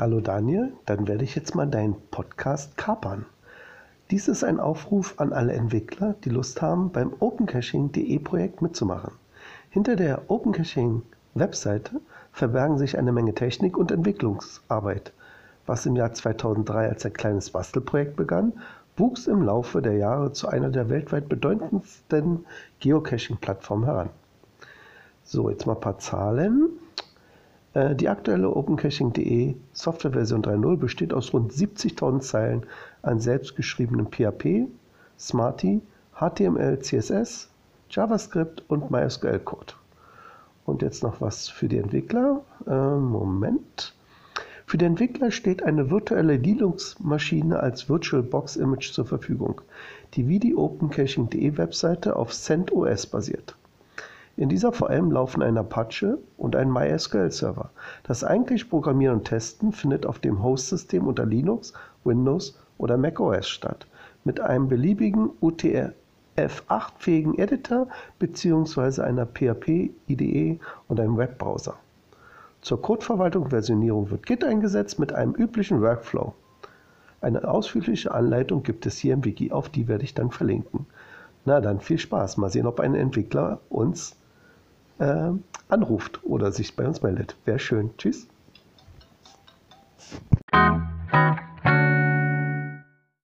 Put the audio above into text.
Hallo Daniel, dann werde ich jetzt mal deinen Podcast kapern. Dies ist ein Aufruf an alle Entwickler, die Lust haben, beim OpenCaching.de Projekt mitzumachen. Hinter der OpenCaching-Webseite verbergen sich eine Menge Technik und Entwicklungsarbeit. Was im Jahr 2003 als ein kleines Bastelprojekt begann, wuchs im Laufe der Jahre zu einer der weltweit bedeutendsten Geocaching-Plattformen heran. So, jetzt mal ein paar Zahlen. Äh, die aktuelle OpenCaching.de Softwareversion 3.0 besteht aus rund 70.000 Zeilen an selbstgeschriebenem PHP, Smarty, HTML, CSS, JavaScript und MySQL-Code. Und jetzt noch was für die Entwickler. Äh, Moment. Für die Entwickler steht eine virtuelle Linux-Maschine als VirtualBox Image zur Verfügung, die wie die OpenCaching.de Webseite auf CentOS basiert. In dieser VM laufen ein Apache und ein MySQL-Server. Das eigentliche Programmieren und Testen findet auf dem Host-System unter Linux, Windows oder macOS statt, mit einem beliebigen UTF-8-fähigen Editor bzw. einer PHP-IDE und einem Webbrowser. Zur Codeverwaltung und Versionierung wird Git eingesetzt mit einem üblichen Workflow. Eine ausführliche Anleitung gibt es hier im Wiki, auf die werde ich dann verlinken. Na dann viel Spaß. Mal sehen, ob ein Entwickler uns äh, anruft oder sich bei uns meldet. Wäre schön. Tschüss.